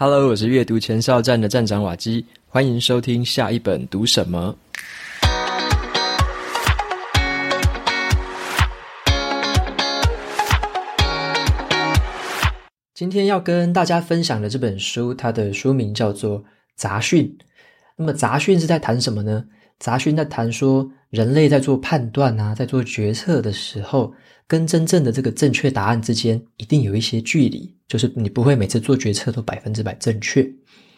Hello，我是阅读前哨站的站长瓦基，欢迎收听下一本读什么。今天要跟大家分享的这本书，它的书名叫做《杂讯》。那么，杂讯是在谈什么呢？杂讯在谈说，人类在做判断啊，在做决策的时候，跟真正的这个正确答案之间，一定有一些距离，就是你不会每次做决策都百分之百正确。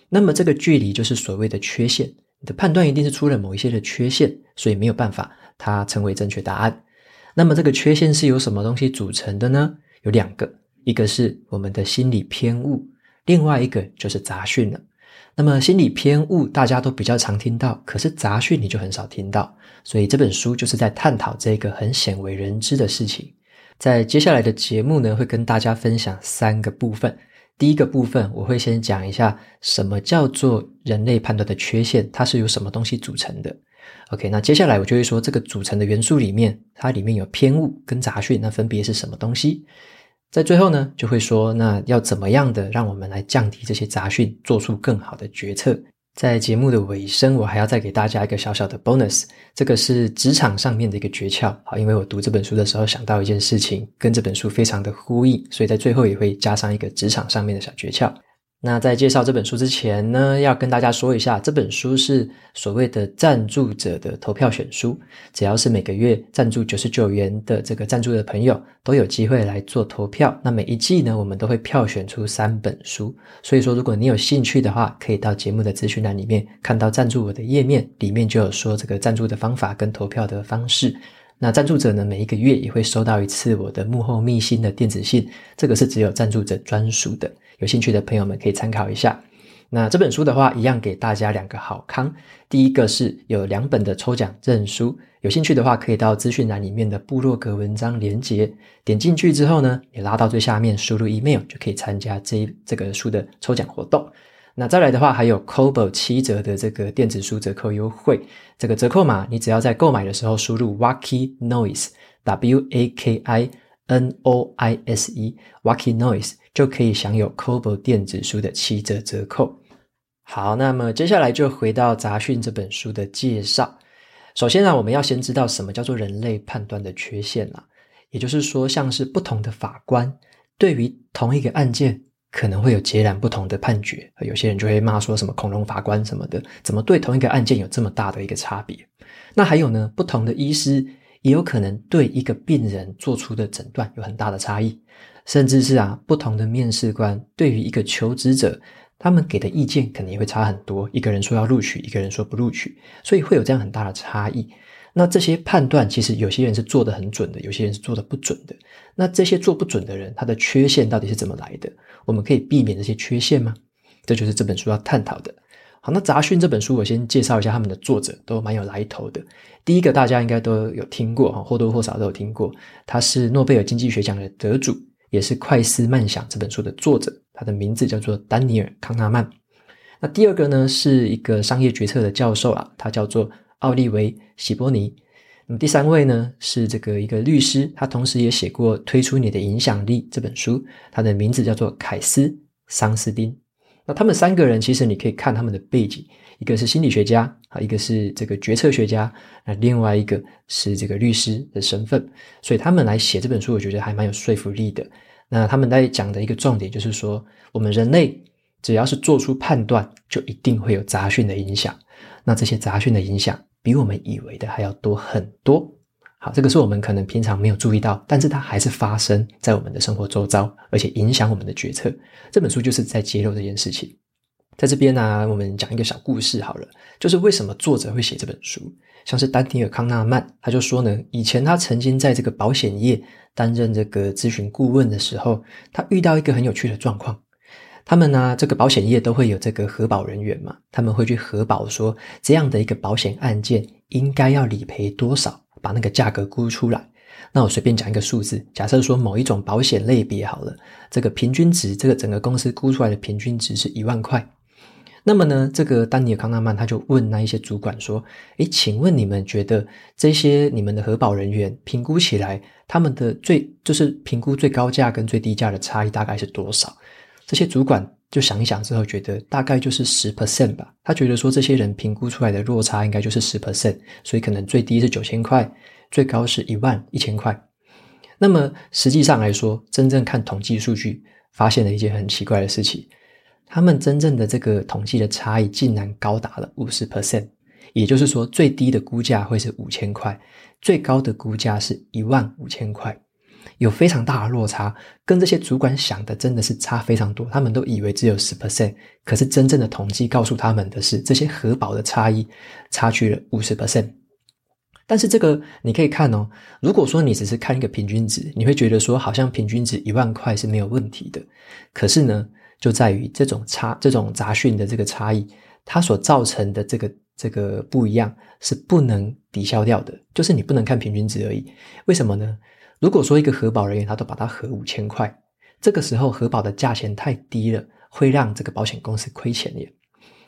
那么，这个距离就是所谓的缺陷，你的判断一定是出了某一些的缺陷，所以没有办法它成为正确答案。那么，这个缺陷是由什么东西组成的呢？有两个，一个是我们的心理偏误，另外一个就是杂讯了。那么心理偏误大家都比较常听到，可是杂讯你就很少听到，所以这本书就是在探讨这个很鲜为人知的事情。在接下来的节目呢，会跟大家分享三个部分。第一个部分我会先讲一下什么叫做人类判断的缺陷，它是由什么东西组成的。OK，那接下来我就会说这个组成的元素里面，它里面有偏误跟杂讯，那分别是什么东西？在最后呢，就会说，那要怎么样的让我们来降低这些杂讯，做出更好的决策。在节目的尾声，我还要再给大家一个小小的 bonus，这个是职场上面的一个诀窍。好，因为我读这本书的时候想到一件事情，跟这本书非常的呼应，所以在最后也会加上一个职场上面的小诀窍。那在介绍这本书之前呢，要跟大家说一下，这本书是所谓的赞助者的投票选书，只要是每个月赞助九十九元的这个赞助的朋友，都有机会来做投票。那每一季呢，我们都会票选出三本书。所以说，如果你有兴趣的话，可以到节目的资讯栏里面看到赞助我的页面，里面就有说这个赞助的方法跟投票的方式。那赞助者呢，每一个月也会收到一次我的幕后秘辛的电子信，这个是只有赞助者专属的。有兴趣的朋友们可以参考一下。那这本书的话，一样给大家两个好康。第一个是有两本的抽奖证书，有兴趣的话可以到资讯栏里面的部落格文章连接，点进去之后呢，你拉到最下面，输入 email 就可以参加这这个书的抽奖活动。那再来的话，还有 Kobo 七折的这个电子书折扣优惠，这个折扣码你只要在购买的时候输入 Waki Noise W A K I N O I S E Waki Noise。就可以享有 Kobo 电子书的七折折扣。好，那么接下来就回到《杂讯》这本书的介绍。首先呢，我们要先知道什么叫做人类判断的缺陷啦。也就是说，像是不同的法官对于同一个案件，可能会有截然不同的判决。有些人就会骂说什么“恐龙法官”什么的，怎么对同一个案件有这么大的一个差别？那还有呢，不同的医师也有可能对一个病人做出的诊断有很大的差异。甚至是啊，不同的面试官对于一个求职者，他们给的意见可能也会差很多。一个人说要录取，一个人说不录取，所以会有这样很大的差异。那这些判断其实有些人是做得很准的，有些人是做得不准的。那这些做不准的人，他的缺陷到底是怎么来的？我们可以避免这些缺陷吗？这就是这本书要探讨的。好，那《杂讯》这本书，我先介绍一下他们的作者，都蛮有来头的。第一个大家应该都有听过哈，或多或少都有听过，他是诺贝尔经济学奖的得主。也是《快思慢想》这本书的作者，他的名字叫做丹尼尔·康纳曼。那第二个呢，是一个商业决策的教授啊，他叫做奥利维·希波尼。那么第三位呢，是这个一个律师，他同时也写过《推出你的影响力》这本书，他的名字叫做凯斯·桑斯丁。那他们三个人其实你可以看他们的背景，一个是心理学家啊，一个是这个决策学家，那另外一个是这个律师的身份，所以他们来写这本书，我觉得还蛮有说服力的。那他们在讲的一个重点就是说，我们人类只要是做出判断，就一定会有杂讯的影响。那这些杂讯的影响，比我们以为的还要多很多。好，这个是我们可能平常没有注意到，但是它还是发生在我们的生活周遭，而且影响我们的决策。这本书就是在揭露这件事情。在这边呢、我们讲一个小故事好了，就是为什么作者会写这本书。像是丹尼尔·康纳曼，他就说呢，以前他曾经在这个保险业担任这个咨询顾问的时候，他遇到一个很有趣的状况。他们呢，这个保险业都会有这个核保人员嘛，他们会去核保说，这样的一个保险案件应该要理赔多少。把那个价格估出来，那我随便讲一个数字，假设说某一种保险类别好了，这个平均值，这个整个公司估出来的平均值是一万块。那么呢，这个丹尼尔康纳曼他就问那一些主管说：“诶，请问你们觉得这些你们的核保人员评估起来，他们的最就是评估最高价跟最低价的差异大概是多少？”这些主管就想一想之后，觉得大概就是十 percent 吧。他觉得说这些人评估出来的落差应该就是十 percent，所以可能最低是九千块，最高是一万一千块。那么实际上来说，真正看统计数据，发现了一件很奇怪的事情：他们真正的这个统计的差异竟然高达了五十 percent。也就是说，最低的估价会是五千块，最高的估价是一万五千块。有非常大的落差，跟这些主管想的真的是差非常多。他们都以为只有十 percent，可是真正的统计告诉他们的是，这些核保的差异差距了五十 percent。但是这个你可以看哦，如果说你只是看一个平均值，你会觉得说好像平均值一万块是没有问题的。可是呢，就在于这种差、这种杂讯的这个差异，它所造成的这个这个不一样是不能抵消掉的，就是你不能看平均值而已。为什么呢？如果说一个核保人员他都把它核五千块，这个时候核保的价钱太低了，会让这个保险公司亏钱耶。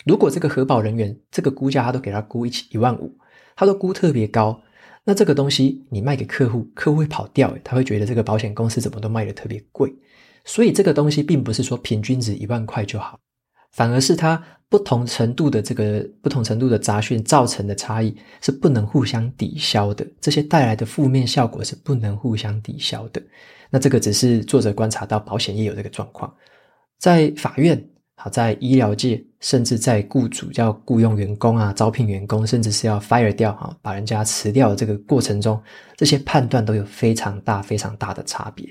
如果这个核保人员这个估价他都给他估一一万五，他都估特别高，那这个东西你卖给客户，客户会跑掉，他会觉得这个保险公司怎么都卖得特别贵。所以这个东西并不是说平均值一万块就好，反而是它。不同程度的这个不同程度的杂讯造成的差异是不能互相抵消的，这些带来的负面效果是不能互相抵消的。那这个只是作者观察到保险业有这个状况，在法院好，在医疗界，甚至在雇主要雇佣员工啊、招聘员工，甚至是要 fire 掉啊，把人家辞掉的这个过程中，这些判断都有非常大、非常大的差别。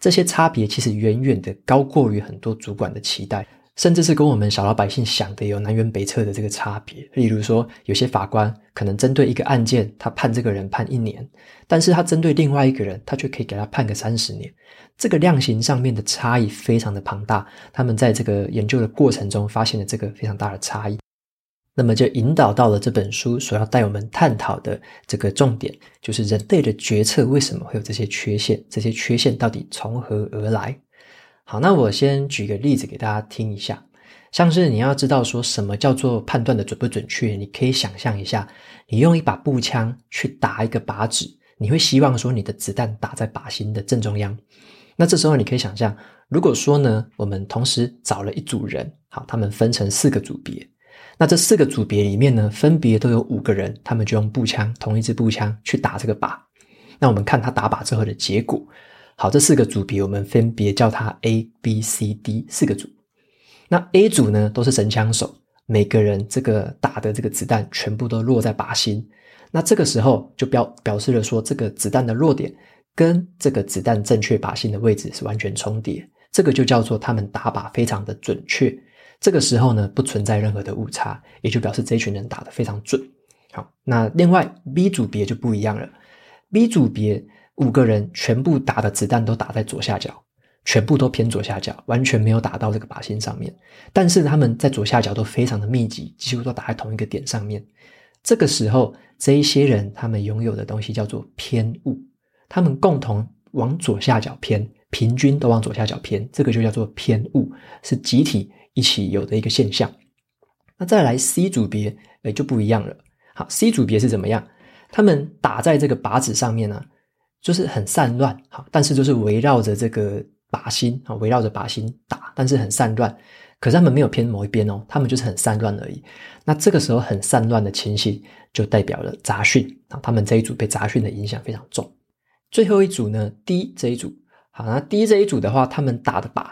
这些差别其实远远的高过于很多主管的期待。甚至是跟我们小老百姓想的有南辕北辙的这个差别。例如说，有些法官可能针对一个案件，他判这个人判一年，但是他针对另外一个人，他却可以给他判个三十年。这个量刑上面的差异非常的庞大。他们在这个研究的过程中发现了这个非常大的差异，那么就引导到了这本书所要带我们探讨的这个重点，就是人类的决策为什么会有这些缺陷？这些缺陷到底从何而来？好，那我先举个例子给大家听一下，像是你要知道说什么叫做判断的准不准确，你可以想象一下，你用一把步枪去打一个靶子，你会希望说你的子弹打在靶心的正中央。那这时候你可以想象，如果说呢，我们同时找了一组人，好，他们分成四个组别，那这四个组别里面呢，分别都有五个人，他们就用步枪，同一支步枪去打这个靶。那我们看他打靶之后的结果。好，这四个组别我们分别叫它 A、B、C、D 四个组。那 A 组呢，都是神枪手，每个人这个打的这个子弹全部都落在靶心。那这个时候就表表示了说，这个子弹的落点跟这个子弹正确靶心的位置是完全重叠，这个就叫做他们打靶非常的准确。这个时候呢，不存在任何的误差，也就表示这群人打得非常准。好，那另外 B 组别就不一样了，B 组别。五个人全部打的子弹都打在左下角，全部都偏左下角，完全没有打到这个靶心上面。但是他们在左下角都非常的密集，几乎都打在同一个点上面。这个时候，这一些人他们拥有的东西叫做偏误，他们共同往左下角偏，平均都往左下角偏，这个就叫做偏误，是集体一起有的一个现象。那再来 C 组别，哎，就不一样了。好，C 组别是怎么样？他们打在这个靶子上面呢？就是很散乱，好，但是就是围绕着这个靶心啊，围绕着靶心打，但是很散乱。可是他们没有偏某一边哦，他们就是很散乱而已。那这个时候很散乱的情形，就代表了杂讯啊，他们这一组被杂讯的影响非常重。最后一组呢，D 这一组，好，那 D 这一组的话，他们打的靶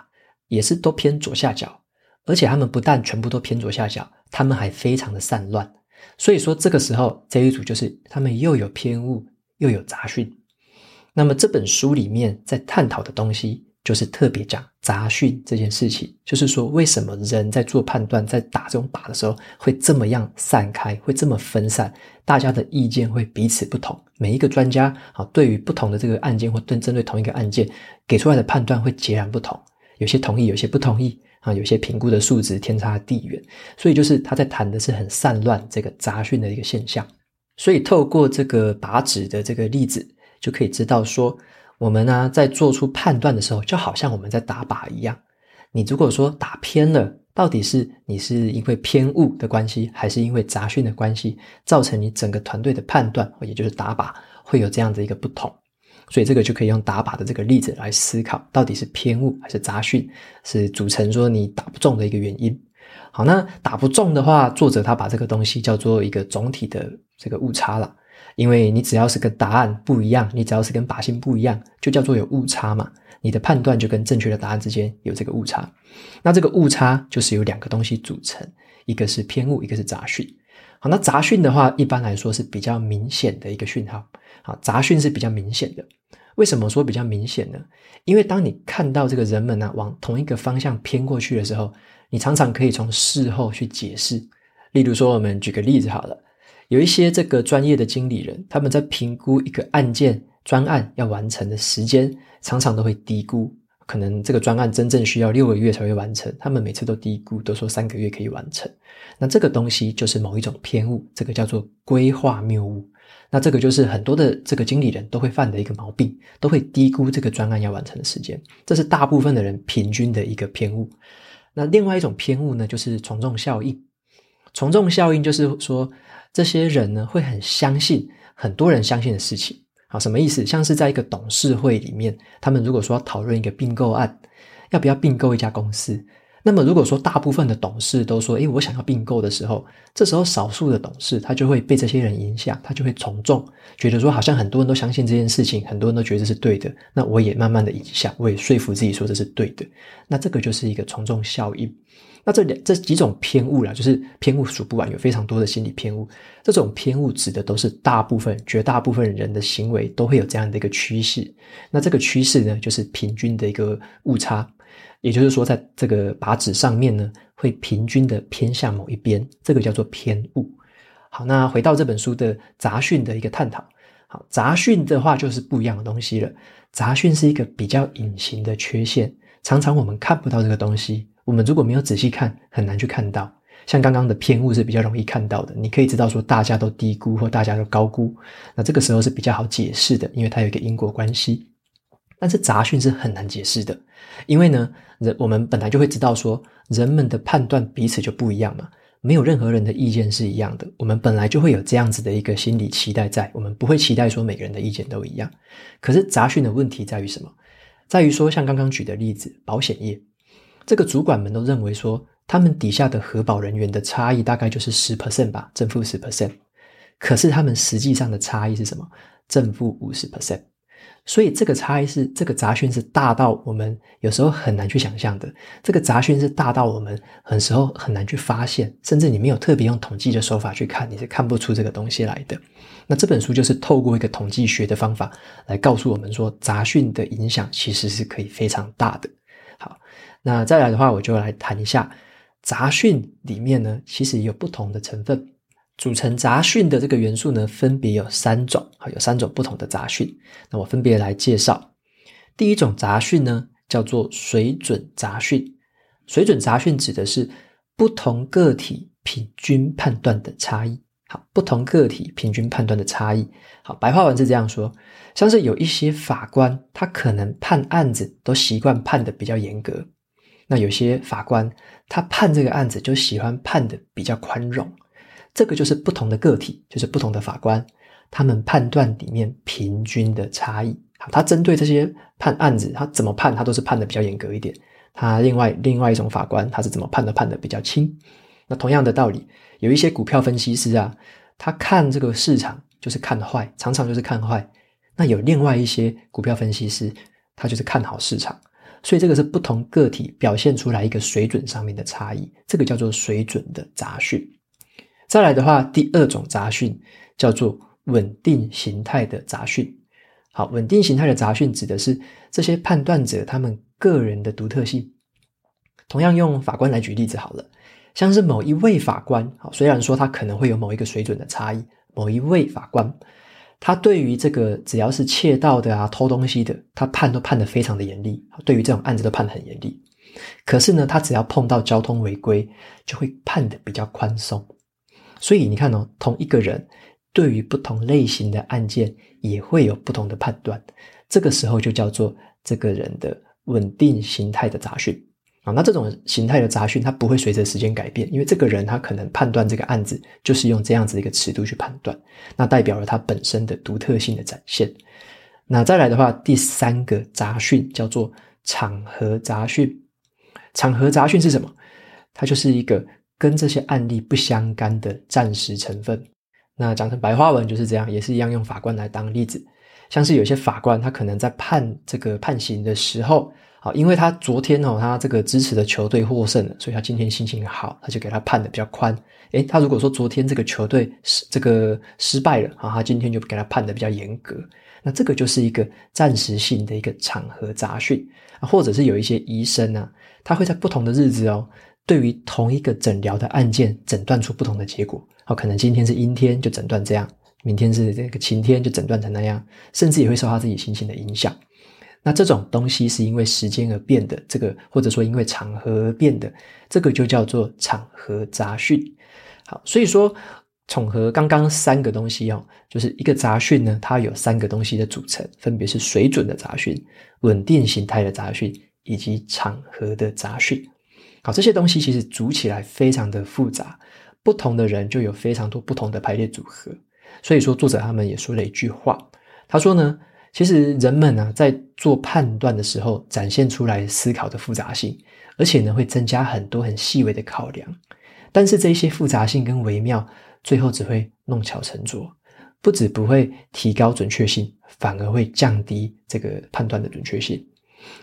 也是都偏左下角，而且他们不但全部都偏左下角，他们还非常的散乱。所以说这个时候这一组就是他们又有偏误又有杂讯。那么这本书里面在探讨的东西，就是特别讲杂讯这件事情，就是说为什么人在做判断、在打这种靶的时候会这么样散开，会这么分散，大家的意见会彼此不同。每一个专家啊，对于不同的这个案件或对针对同一个案件给出来的判断会截然不同，有些同意，有些不同意啊，有些评估的数值天差地远。所以就是他在谈的是很散乱这个杂讯的一个现象。所以透过这个靶纸的这个例子。就可以知道说，我们呢在做出判断的时候，就好像我们在打靶一样。你如果说打偏了，到底是你是因为偏误的关系，还是因为杂讯的关系，造成你整个团队的判断，也就是打靶会有这样的一个不同。所以这个就可以用打靶的这个例子来思考，到底是偏误还是杂讯，是组成说你打不中的一个原因。好，那打不中的话，作者他把这个东西叫做一个总体的这个误差了，因为你只要是跟答案不一样，你只要是跟靶心不一样，就叫做有误差嘛。你的判断就跟正确的答案之间有这个误差，那这个误差就是由两个东西组成，一个是偏误，一个是杂讯。好，那杂讯的话，一般来说是比较明显的一个讯号。好，杂讯是比较明显的。为什么说比较明显呢？因为当你看到这个人们呢、往同一个方向偏过去的时候，你常常可以从事后去解释。例如说，我们举个例子好了，有一些这个专业的经理人，他们在评估一个案件专案要完成的时间。常常都会低估，可能这个专案真正需要六个月才会完成，他们每次都低估，都说三个月可以完成。那这个东西就是某一种偏误，这个叫做规划谬误。那这个就是很多的这个经理人都会犯的一个毛病，都会低估这个专案要完成的时间。这是大部分的人平均的一个偏误。那另外一种偏误呢，就是从众效应。从众效应就是说，这些人呢会很相信很多人相信的事情。好，什么意思？像是在一个董事会里面，他们如果说要讨论一个并购案，要不要并购一家公司，那么如果说大部分的董事都说，诶，我想要并购的时候，这时候少数的董事他就会被这些人影响，他就会从众，觉得说好像很多人都相信这件事情，很多人都觉得这是对的，那我也慢慢的影响，我也说服自己说这是对的，那这个就是一个从众效应。那这两这几种偏误啦，就是偏误数不完，有非常多的心理偏误。这种偏误指的都是大部分、绝大部分人的行为都会有这样的一个趋势。那这个趋势呢，就是平均的一个误差，也就是说，在这个靶纸上面呢，会平均的偏向某一边，这个叫做偏误。好，那回到这本书的杂讯的一个探讨。好，杂讯的话就是不一样的东西了。杂讯是一个比较隐形的缺陷，常常我们看不到这个东西。我们如果没有仔细看，很难去看到。像刚刚的偏误是比较容易看到的，你可以知道说大家都低估或大家都高估，那这个时候是比较好解释的，因为它有一个因果关系。但是杂讯是很难解释的，因为呢，人我们本来就会知道说人们的判断彼此就不一样嘛，没有任何人的意见是一样的。我们本来就会有这样子的一个心理期待在，我们不会期待说每个人的意见都一样。可是杂讯的问题在于什么？在于说像刚刚举的例子，保险业。这个主管们都认为说，他们底下的核保人员的差异大概就是十 percent 吧，正负十 percent。可是他们实际上的差异是什么？正负五十 percent。所以这个差异是这个杂讯是大到我们有时候很难去想象的。这个杂讯是大到我们很时候很难去发现，甚至你没有特别用统计的手法去看，你是看不出这个东西来的。那这本书就是透过一个统计学的方法来告诉我们说，杂讯的影响其实是可以非常大的。好。那再来的话，我就来谈一下杂讯里面呢，其实有不同的成分组成杂讯的这个元素呢，分别有三种啊，有三种不同的杂讯。那我分别来介绍。第一种杂讯呢，叫做水准杂讯。水准杂讯指的是不同个体平均判断的差异。好，不同个体平均判断的差异。好，白话文是这样说：像是有一些法官，他可能判案子都习惯判得比较严格。那有些法官，他判这个案子就喜欢判的比较宽容，这个就是不同的个体，就是不同的法官，他们判断里面平均的差异。好，他针对这些判案子，他怎么判，他都是判的比较严格一点。他另外另外一种法官，他是怎么判的，判的比较轻。那同样的道理，有一些股票分析师啊，他看这个市场就是看坏，常常就是看坏。那有另外一些股票分析师，他就是看好市场。所以这个是不同个体表现出来一个水准上面的差异，这个叫做水准的杂讯。再来的话，第二种杂讯叫做稳定形态的杂讯。好，稳定形态的杂讯指的是这些判断者他们个人的独特性。同样用法官来举例子好了，像是某一位法官，好，虽然说他可能会有某一个水准的差异，某一位法官。他对于这个只要是窃盗的啊、偷东西的，他判都判得非常的严厉。对于这种案子都判得很严厉。可是呢，他只要碰到交通违规，就会判得比较宽松。所以你看哦，同一个人对于不同类型的案件也会有不同的判断。这个时候就叫做这个人的稳定形态的杂讯。啊，那这种形态的杂讯，它不会随着时间改变，因为这个人他可能判断这个案子就是用这样子的一个尺度去判断，那代表了他本身的独特性的展现。那再来的话，第三个杂讯叫做场合杂讯。场合杂讯是什么？它就是一个跟这些案例不相干的暂时成分。那讲成白话文就是这样，也是一样用法官来当例子。像是有些法官，他可能在判这个判刑的时候，啊，因为他昨天哦，他这个支持的球队获胜了，所以他今天心情好，他就给他判的比较宽。诶，他如果说昨天这个球队失这个失败了，啊，他今天就给他判的比较严格。那这个就是一个暂时性的一个场合杂讯啊，或者是有一些医生啊，他会在不同的日子哦。对于同一个诊疗的案件，诊断出不同的结果。好，可能今天是阴天，就诊断这样；明天是这个晴天，就诊断成那样。甚至也会受他自己心情的影响。那这种东西是因为时间而变的，这个或者说因为场合而变的，这个就叫做场合杂讯。好，所以说，重合刚刚三个东西哦，就是一个杂讯呢，它有三个东西的组成，分别是水准的杂讯、稳定形态的杂讯以及场合的杂讯。好，这些东西其实组起来非常的复杂，不同的人就有非常多不同的排列组合。所以说，作者他们也说了一句话，他说呢，其实人们呢、啊、在做判断的时候，展现出来思考的复杂性，而且呢会增加很多很细微的考量。但是这些复杂性跟微妙，最后只会弄巧成拙，不止不会提高准确性，反而会降低这个判断的准确性。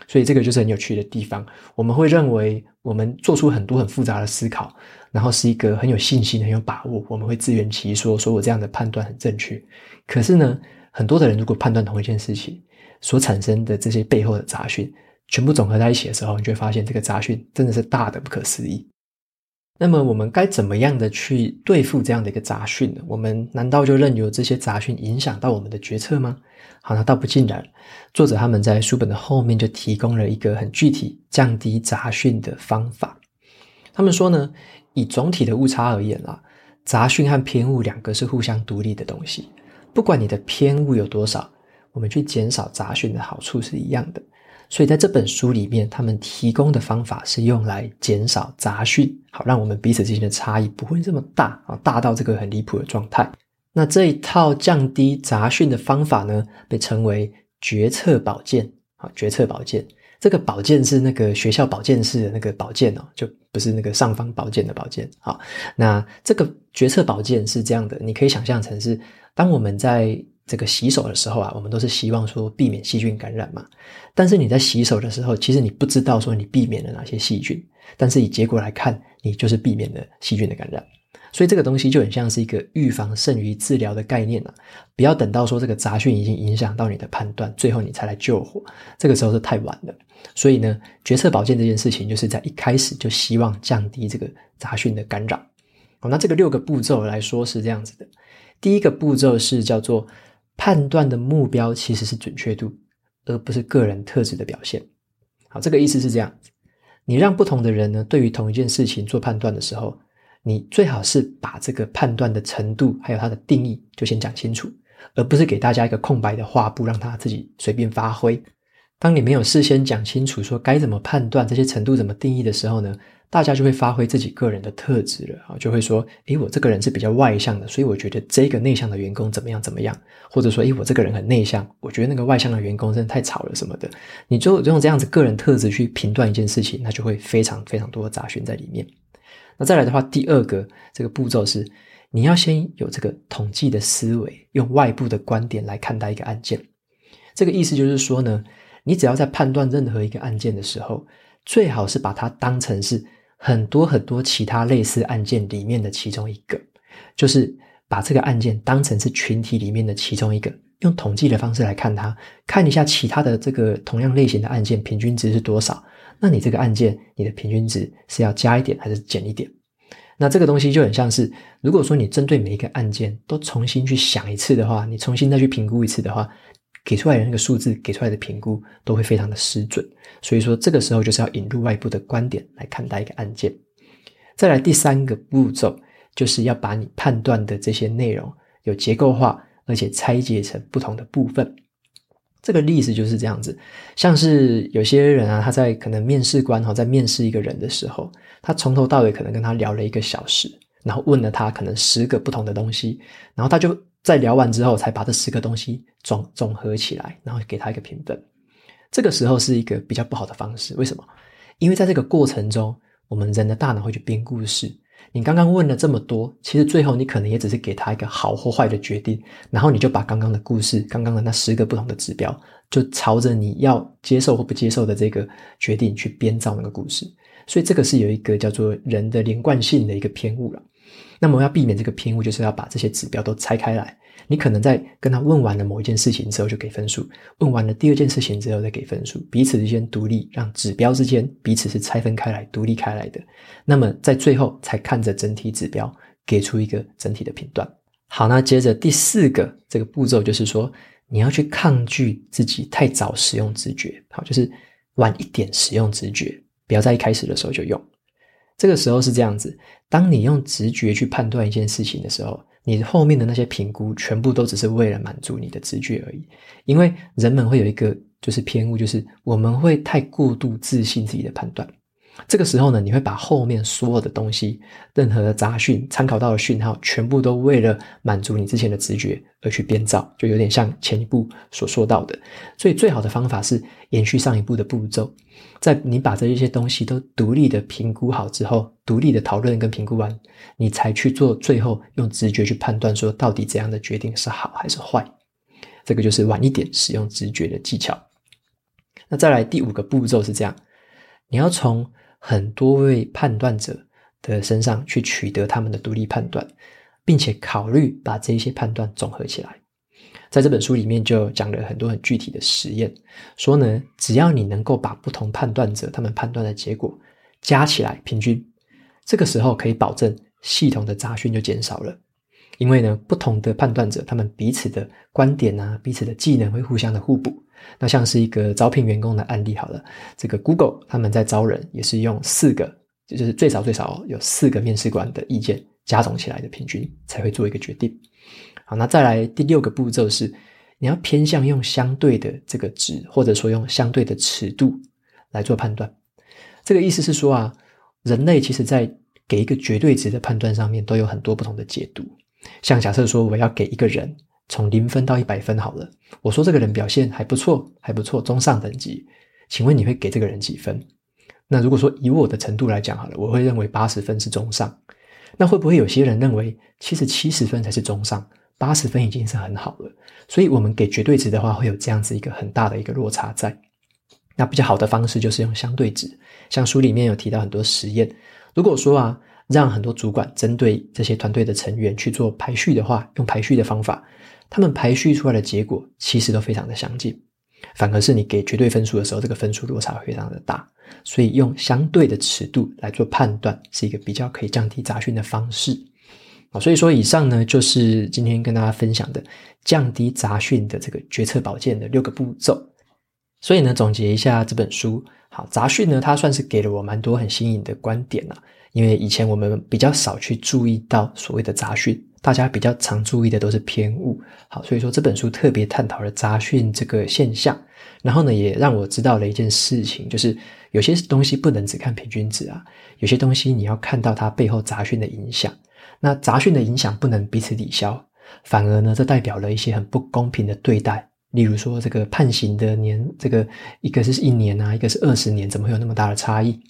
所以这个就是很有趣的地方。我们会认为我们做出很多很复杂的思考，然后是一个很有信心、很有把握。我们会自圆其说，说我这样的判断很正确。可是呢，很多的人如果判断同一件事情所产生的这些背后的杂讯，全部总合在一起的时候，你就会发现这个杂讯真的是大的不可思议。那么我们该怎么样的去对付这样的一个杂讯呢？我们难道就任由这些杂讯影响到我们的决策吗？好，那倒不尽然。作者他们在书本的后面就提供了一个很具体降低杂讯的方法。他们说呢，以总体的误差而言啦，杂讯和偏误两个是互相独立的东西。不管你的偏误有多少，我们去减少杂讯的好处是一样的。所以在这本书里面，他们提供的方法是用来减少杂讯，好，让我们彼此之间的差异不会这么大啊，大到这个很离谱的状态。那这一套降低杂讯的方法呢，被称为决策宝剑啊，决策宝剑。这个宝剑是那个学校保健室的那个宝剑哦，就不是那个尚方宝剑的宝剑。好，那这个决策宝剑是这样的，你可以想象成是当我们在。这个洗手的时候啊，我们都是希望说避免细菌感染嘛。但是你在洗手的时候，其实你不知道说你避免了哪些细菌，但是以结果来看，你就是避免了细菌的感染。所以这个东西就很像是一个预防胜于治疗的概念啊。不要等到说这个杂讯已经影响到你的判断，最后你才来救火，这个时候是太晚了。所以呢，决策宝剑这件事情就是在一开始就希望降低这个杂讯的干扰。好，那这个六个步骤来说是这样子的，第一个步骤是叫做。判断的目标其实是准确度，而不是个人特质的表现。好，这个意思是这样：你让不同的人呢，对于同一件事情做判断的时候，你最好是把这个判断的程度还有它的定义就先讲清楚，而不是给大家一个空白的画布，让他自己随便发挥。当你没有事先讲清楚说该怎么判断这些程度怎么定义的时候呢，大家就会发挥自己个人的特质了啊，就会说，诶，我这个人是比较外向的，所以我觉得这个内向的员工怎么样怎么样，或者说，诶，我这个人很内向，我觉得那个外向的员工真的太吵了什么的。你就用这样子个人特质去评断一件事情，那就会非常非常多的杂讯在里面。那再来的话，第二个这个步骤是，你要先有这个统计的思维，用外部的观点来看待一个案件。这个意思就是说呢。你只要在判断任何一个案件的时候，最好是把它当成是很多很多其他类似案件里面的其中一个，就是把这个案件当成是群体里面的其中一个，用统计的方式来看它，看一下其他的这个同样类型的案件平均值是多少。那你这个案件，你的平均值是要加一点还是减一点？那这个东西就很像是，如果说你针对每一个案件都重新去想一次的话，你重新再去评估一次的话。给出来的那个数字，给出来的评估都会非常的失准，所以说这个时候就是要引入外部的观点来看待一个案件。再来第三个步骤，就是要把你判断的这些内容有结构化，而且拆解成不同的部分。这个例子就是这样子，像是有些人啊，他在可能面试官哈，在面试一个人的时候，他从头到尾可能跟他聊了一个小时。然后问了他可能十个不同的东西，然后他就在聊完之后，才把这十个东西总总合起来，然后给他一个评分。这个时候是一个比较不好的方式，为什么？因为在这个过程中，我们人的大脑会去编故事。你刚刚问了这么多，其实最后你可能也只是给他一个好或坏的决定，然后你就把刚刚的故事、刚刚的那十个不同的指标，就朝着你要接受或不接受的这个决定去编造那个故事。所以这个是有一个叫做人的连贯性的一个偏误了。那么要避免这个偏误，就是要把这些指标都拆开来。你可能在跟他问完了某一件事情之后就给分数，问完了第二件事情之后再给分数，彼此之间独立，让指标之间彼此是拆分开来、独立开来的。那么在最后才看着整体指标，给出一个整体的评断。好，那接着第四个这个步骤就是说，你要去抗拒自己太早使用直觉，好，就是晚一点使用直觉，不要在一开始的时候就用。这个时候是这样子，当你用直觉去判断一件事情的时候，你后面的那些评估全部都只是为了满足你的直觉而已。因为人们会有一个就是偏误，就是我们会太过度自信自己的判断。这个时候呢，你会把后面所有的东西、任何的杂讯、参考到的讯号，全部都为了满足你之前的直觉而去编造，就有点像前一步所说到的。所以，最好的方法是延续上一步的步骤，在你把这一些东西都独立的评估好之后，独立的讨论跟评估完，你才去做最后用直觉去判断说到底怎样的决定是好还是坏。这个就是晚一点使用直觉的技巧。那再来第五个步骤是这样，你要从很多位判断者的身上去取得他们的独立判断，并且考虑把这些判断总合起来。在这本书里面就讲了很多很具体的实验，说呢，只要你能够把不同判断者他们判断的结果加起来平均，这个时候可以保证系统的杂讯就减少了。因为呢，不同的判断者他们彼此的观点啊，彼此的技能会互相的互补。那像是一个招聘员工的案例好了，这个 Google 他们在招人也是用四个，就是最少最少有四个面试官的意见加总起来的平均才会做一个决定。好，那再来第六个步骤是，你要偏向用相对的这个值，或者说用相对的尺度来做判断。这个意思是说啊，人类其实在给一个绝对值的判断上面都有很多不同的解读。像假设说我要给一个人。从零分到一百分好了，我说这个人表现还不错，还不错，中上等级。请问你会给这个人几分？那如果说以我的程度来讲好了，我会认为八十分是中上。那会不会有些人认为其实七十分才是中上，八十分已经是很好了？所以我们给绝对值的话，会有这样子一个很大的一个落差在。那比较好的方式就是用相对值，像书里面有提到很多实验。如果说啊，让很多主管针对这些团队的成员去做排序的话，用排序的方法。他们排序出来的结果其实都非常的相近，反而是你给绝对分数的时候，这个分数落差非常的大。所以用相对的尺度来做判断，是一个比较可以降低杂讯的方式。啊，所以说以上呢，就是今天跟大家分享的降低杂讯的这个决策保健的六个步骤。所以呢，总结一下这本书，好，杂讯呢，它算是给了我蛮多很新颖的观点啊，因为以前我们比较少去注意到所谓的杂讯。大家比较常注意的都是偏误，好，所以说这本书特别探讨了杂讯这个现象，然后呢，也让我知道了一件事情，就是有些东西不能只看平均值啊，有些东西你要看到它背后杂讯的影响。那杂讯的影响不能彼此抵消，反而呢，这代表了一些很不公平的对待。例如说，这个判刑的年，这个一个是一年啊，一个是二十年，怎么会有那么大的差异？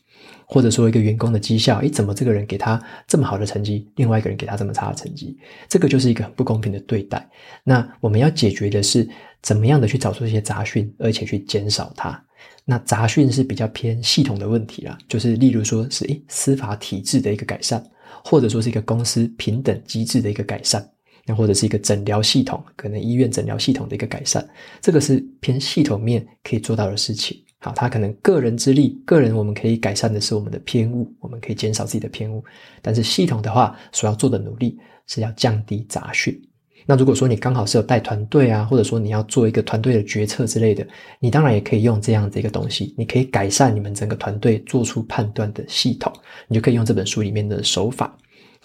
或者说一个员工的绩效，诶，怎么这个人给他这么好的成绩，另外一个人给他这么差的成绩？这个就是一个很不公平的对待。那我们要解决的是怎么样的去找出这些杂讯，而且去减少它。那杂讯是比较偏系统的问题啦，就是例如说是诶司法体制的一个改善，或者说是一个公司平等机制的一个改善，那或者是一个诊疗系统，可能医院诊疗系统的一个改善，这个是偏系统面可以做到的事情。好，他可能个人之力，个人我们可以改善的是我们的偏误，我们可以减少自己的偏误。但是系统的话，所要做的努力是要降低杂讯。那如果说你刚好是有带团队啊，或者说你要做一个团队的决策之类的，你当然也可以用这样的一个东西，你可以改善你们整个团队做出判断的系统，你就可以用这本书里面的手法。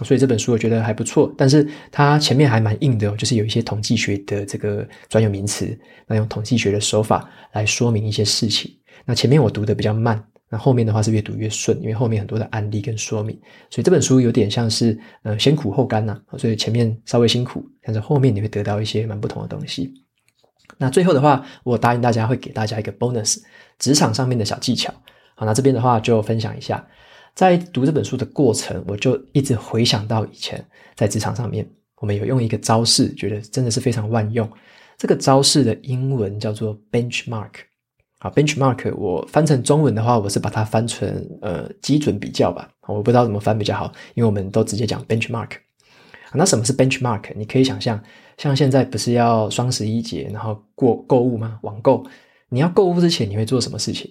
所以这本书我觉得还不错，但是它前面还蛮硬的哦，就是有一些统计学的这个专有名词，那用统计学的手法来说明一些事情。那前面我读的比较慢，那后面的话是越读越顺，因为后面很多的案例跟说明，所以这本书有点像是呃先苦后甘呐、啊。所以前面稍微辛苦，但是后面你会得到一些蛮不同的东西。那最后的话，我答应大家会给大家一个 bonus，职场上面的小技巧。好，那这边的话就分享一下，在读这本书的过程，我就一直回想到以前在职场上面，我们有用一个招式，觉得真的是非常万用。这个招式的英文叫做 benchmark。啊，benchmark，我翻成中文的话，我是把它翻成呃基准比较吧。我不知道怎么翻比较好，因为我们都直接讲 benchmark。那什么是 benchmark？你可以想象，像现在不是要双十一节，然后过购物吗？网购，你要购物之前，你会做什么事情？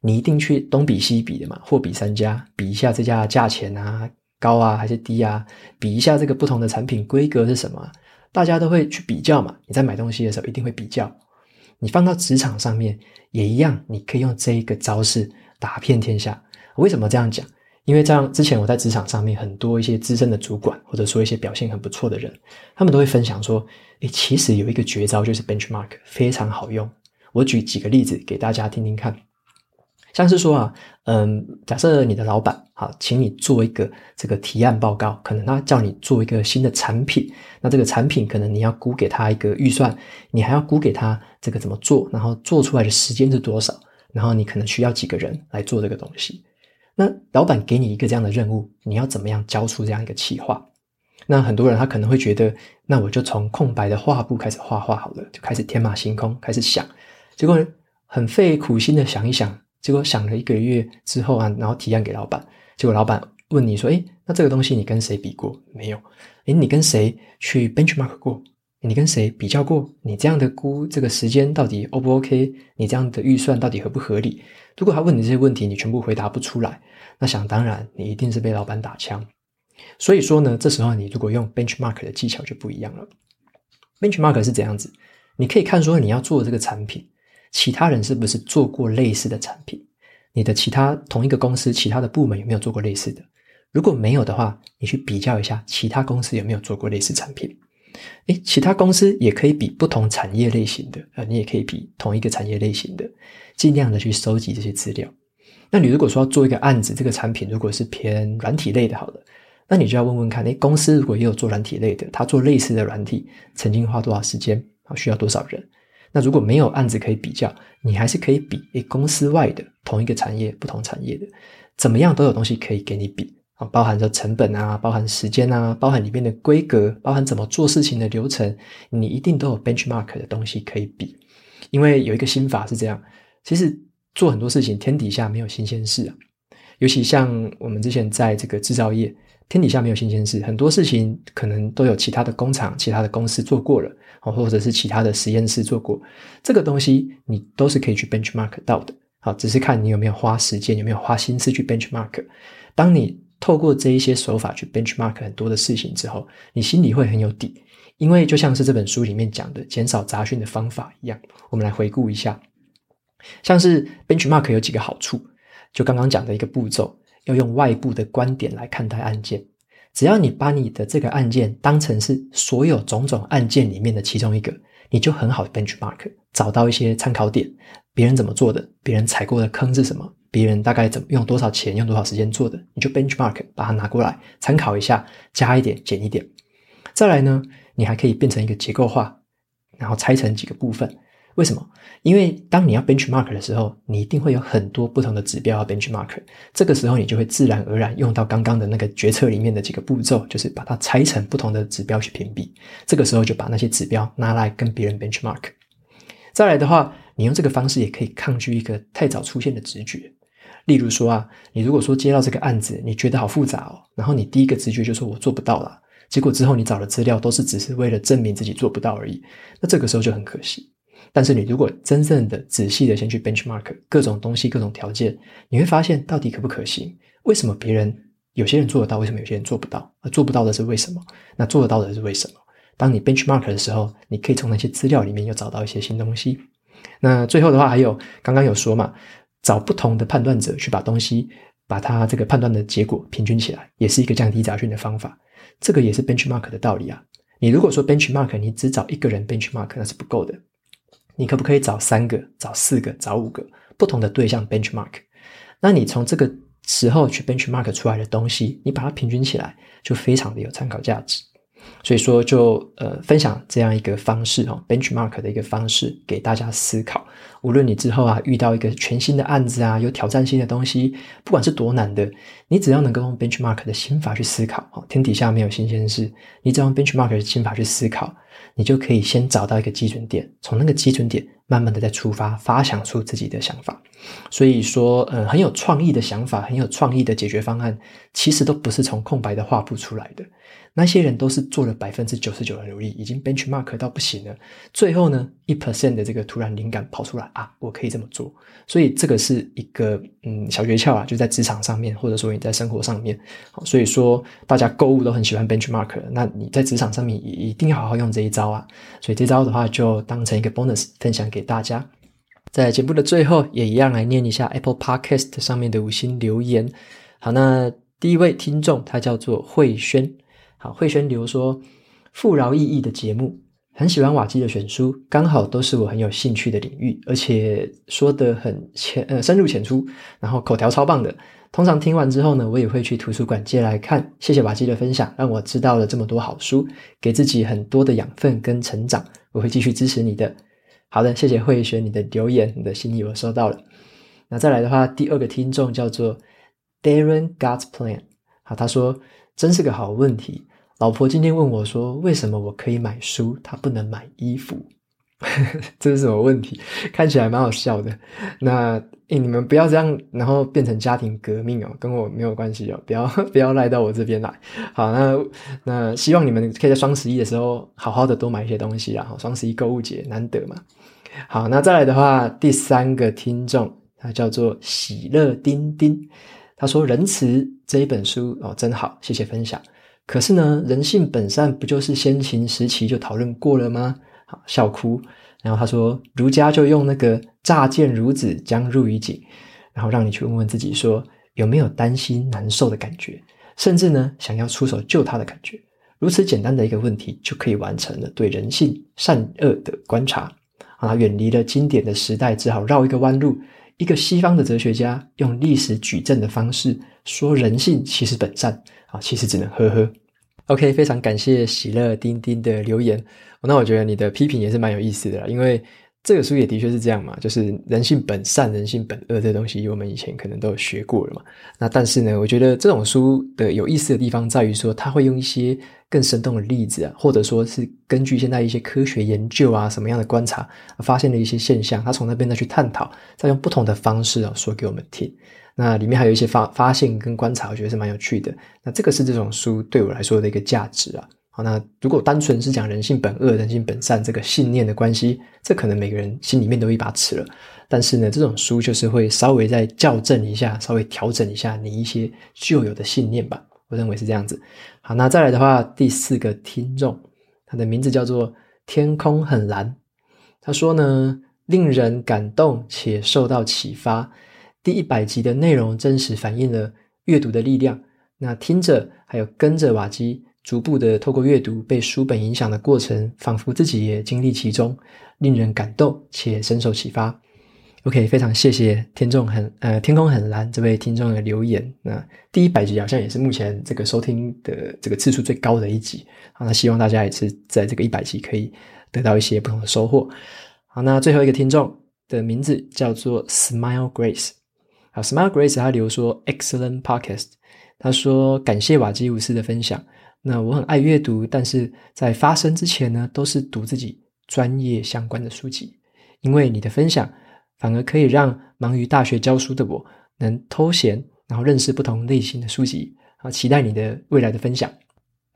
你一定去东比西比的嘛，货比三家，比一下这家价钱啊，高啊还是低啊？比一下这个不同的产品规格是什么？大家都会去比较嘛。你在买东西的时候，一定会比较。你放到职场上面也一样，你可以用这一个招式打遍天下。为什么这样讲？因为这样之前我在职场上面很多一些资深的主管，或者说一些表现很不错的人，他们都会分享说：“诶，其实有一个绝招就是 benchmark，非常好用。”我举几个例子给大家听听看。像是说啊，嗯，假设你的老板好，请你做一个这个提案报告，可能他叫你做一个新的产品，那这个产品可能你要估给他一个预算，你还要估给他这个怎么做，然后做出来的时间是多少，然后你可能需要几个人来做这个东西。那老板给你一个这样的任务，你要怎么样交出这样一个企划？那很多人他可能会觉得，那我就从空白的画布开始画画好了，就开始天马行空，开始想，结果很费苦心的想一想。结果想了一个月之后啊，然后提案给老板，结果老板问你说：“诶，那这个东西你跟谁比过？没有？诶，你跟谁去 benchmark 过？你跟谁比较过？你这样的估这个时间到底 O 不 OK？你这样的预算到底合不合理？如果他问你这些问题，你全部回答不出来，那想当然你一定是被老板打枪。所以说呢，这时候你如果用 benchmark 的技巧就不一样了。benchmark 是怎样子，你可以看说你要做的这个产品。其他人是不是做过类似的产品？你的其他同一个公司，其他的部门有没有做过类似的？如果没有的话，你去比较一下其他公司有没有做过类似产品。诶，其他公司也可以比不同产业类型的，呃，你也可以比同一个产业类型的，尽量的去收集这些资料。那你如果说要做一个案子，这个产品如果是偏软体类的，好了，那你就要问问看，诶，公司如果也有做软体类的，他做类似的软体，曾经花多少时间，啊，需要多少人？那如果没有案子可以比较，你还是可以比诶公司外的同一个产业、不同产业的，怎么样都有东西可以给你比啊，包含着成本啊，包含时间啊，包含里面的规格，包含怎么做事情的流程，你一定都有 benchmark 的东西可以比。因为有一个心法是这样，其实做很多事情天底下没有新鲜事啊，尤其像我们之前在这个制造业。天底下没有新鲜事，很多事情可能都有其他的工厂、其他的公司做过了，或者是其他的实验室做过。这个东西你都是可以去 benchmark 到的，好，只是看你有没有花时间，有没有花心思去 benchmark。当你透过这一些手法去 benchmark 很多的事情之后，你心里会很有底，因为就像是这本书里面讲的减少杂讯的方法一样。我们来回顾一下，像是 benchmark 有几个好处，就刚刚讲的一个步骤。要用外部的观点来看待案件，只要你把你的这个案件当成是所有种种案件里面的其中一个，你就很好 benchmark，找到一些参考点，别人怎么做的，别人踩过的坑是什么，别人大概怎么用多少钱，用多少时间做的，你就 benchmark，把它拿过来参考一下，加一点，减一点。再来呢，你还可以变成一个结构化，然后拆成几个部分。为什么？因为当你要 benchmark 的时候，你一定会有很多不同的指标要 benchmark。这个时候，你就会自然而然用到刚刚的那个决策里面的几个步骤，就是把它拆成不同的指标去评比。这个时候，就把那些指标拿来跟别人 benchmark。再来的话，你用这个方式也可以抗拒一个太早出现的直觉。例如说啊，你如果说接到这个案子，你觉得好复杂哦，然后你第一个直觉就说我做不到啦，结果之后你找的资料都是只是为了证明自己做不到而已，那这个时候就很可惜。但是你如果真正的仔细的先去 benchmark 各种东西、各种条件，你会发现到底可不可行？为什么别人有些人做得到？为什么有些人做不到？而做不到的是为什么？那做得到的是为什么？当你 benchmark 的时候，你可以从那些资料里面又找到一些新东西。那最后的话，还有刚刚有说嘛，找不同的判断者去把东西，把它这个判断的结果平均起来，也是一个降低杂讯的方法。这个也是 benchmark 的道理啊。你如果说 benchmark，你只找一个人 benchmark，那是不够的。你可不可以找三个、找四个、找五个不同的对象 benchmark？那你从这个时候去 benchmark 出来的东西，你把它平均起来，就非常的有参考价值。所以说就，呃分享这样一个方式哈，benchmark 的一个方式给大家思考。无论你之后啊遇到一个全新的案子啊，有挑战性的东西，不管是多难的，你只要能够用 benchmark 的心法去思考，哦，天底下没有新鲜事，你只要用 benchmark 的心法去思考，你就可以先找到一个基准点，从那个基准点慢慢的再出发，发想出自己的想法。所以说，呃，很有创意的想法，很有创意的解决方案，其实都不是从空白的画布出来的。那些人都是做了百分之九十九的努力，已经 benchmark 到不行了。最后呢，一 percent 的这个突然灵感跑出来啊，我可以这么做。所以这个是一个嗯小诀窍啊，就在职场上面，或者说你在生活上面。好，所以说大家购物都很喜欢 benchmark，那你在职场上面也一定要好好用这一招啊。所以这招的话，就当成一个 bonus 分享给大家。在节目的最后，也一样来念一下 Apple Podcast 上面的五星留言。好，那第一位听众他叫做慧轩。好，慧轩留说，富饶意义的节目，很喜欢瓦基的选书，刚好都是我很有兴趣的领域，而且说得很浅，呃，深入浅出，然后口条超棒的。通常听完之后呢，我也会去图书馆借来看。谢谢瓦基的分享，让我知道了这么多好书，给自己很多的养分跟成长。我会继续支持你的。好的，谢谢慧轩，你的留言，你的心意我收到了。那再来的话，第二个听众叫做 Darren God's Plan，好，他说真是个好问题。老婆今天问我说：“为什么我可以买书，她不能买衣服？” 这是什么问题？看起来蛮好笑的。那诶，你们不要这样，然后变成家庭革命哦，跟我没有关系哦，不要 不要赖到我这边来。好，那那希望你们可以在双十一的时候好好的多买一些东西啦。好，双十一购物节难得嘛。好，那再来的话，第三个听众他叫做喜乐丁丁，他说：“仁慈这一本书哦，真好，谢谢分享。”可是呢，人性本善不就是先秦时期就讨论过了吗？好，笑哭。然后他说，儒家就用那个乍见孺子将入于井，然后让你去问问自己说，有没有担心难受的感觉，甚至呢，想要出手救他的感觉。如此简单的一个问题，就可以完成了对人性善恶的观察。啊，远离了经典的时代，只好绕一个弯路。一个西方的哲学家用历史举证的方式说，人性其实本善啊，其实只能呵呵。OK，非常感谢喜乐丁丁的留言。那我觉得你的批评也是蛮有意思的啦，因为这个书也的确是这样嘛，就是人性本善、人性本恶这东西，我们以前可能都有学过了嘛。那但是呢，我觉得这种书的有意思的地方在于说，它会用一些更生动的例子啊，或者说是根据现在一些科学研究啊，什么样的观察发现的一些现象，他从那边再去探讨，再用不同的方式啊说给我们听。那里面还有一些发发现跟观察，我觉得是蛮有趣的。那这个是这种书对我来说的一个价值啊。好，那如果单纯是讲人性本恶、人性本善这个信念的关系，这可能每个人心里面都一把尺了。但是呢，这种书就是会稍微再校正一下，稍微调整一下你一些旧有的信念吧。我认为是这样子。好，那再来的话，第四个听众，他的名字叫做天空很蓝。他说呢，令人感动且受到启发。第一百集的内容真实反映了阅读的力量。那听着，还有跟着瓦基逐步的透过阅读被书本影响的过程，仿佛自己也经历其中，令人感动且深受启发。OK，非常谢谢听众很呃天空很蓝这位听众的留言。那第一百集好像也是目前这个收听的这个次数最高的一集。好，那希望大家也是在这个一百集可以得到一些不同的收获。好，那最后一个听众的名字叫做 Smile Grace。好，Smile Grace 他留说，Excellent podcast。他说感谢瓦基无私的分享。那我很爱阅读，但是在发声之前呢，都是读自己专业相关的书籍。因为你的分享，反而可以让忙于大学教书的我能偷闲，然后认识不同类型的书籍。好，期待你的未来的分享。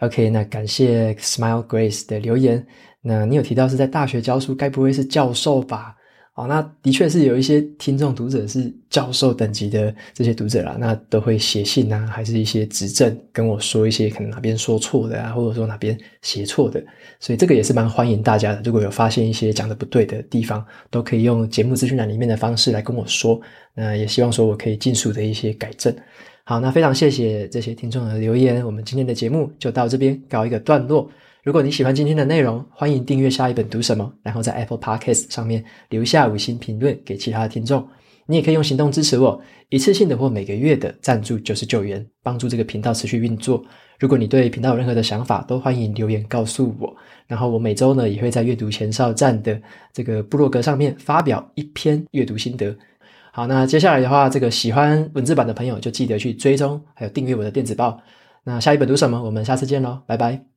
OK，那感谢 Smile Grace 的留言。那你有提到是在大学教书，该不会是教授吧？好，那的确是有一些听众读者是教授等级的这些读者啦，那都会写信啊，还是一些指正跟我说一些可能哪边说错的啊，或者说哪边写错的，所以这个也是蛮欢迎大家的。如果有发现一些讲的不对的地方，都可以用节目资讯栏里面的方式来跟我说。那也希望说我可以尽速的一些改正。好，那非常谢谢这些听众的留言，我们今天的节目就到这边告一个段落。如果你喜欢今天的内容，欢迎订阅下一本读什么，然后在 Apple Podcast 上面留下五星评论给其他的听众。你也可以用行动支持我，一次性的或每个月的赞助九十九元，帮助这个频道持续运作。如果你对频道有任何的想法，都欢迎留言告诉我。然后我每周呢也会在阅读前哨站的这个部落格上面发表一篇阅读心得。好，那接下来的话，这个喜欢文字版的朋友就记得去追踪还有订阅我的电子报。那下一本读什么？我们下次见喽，拜拜。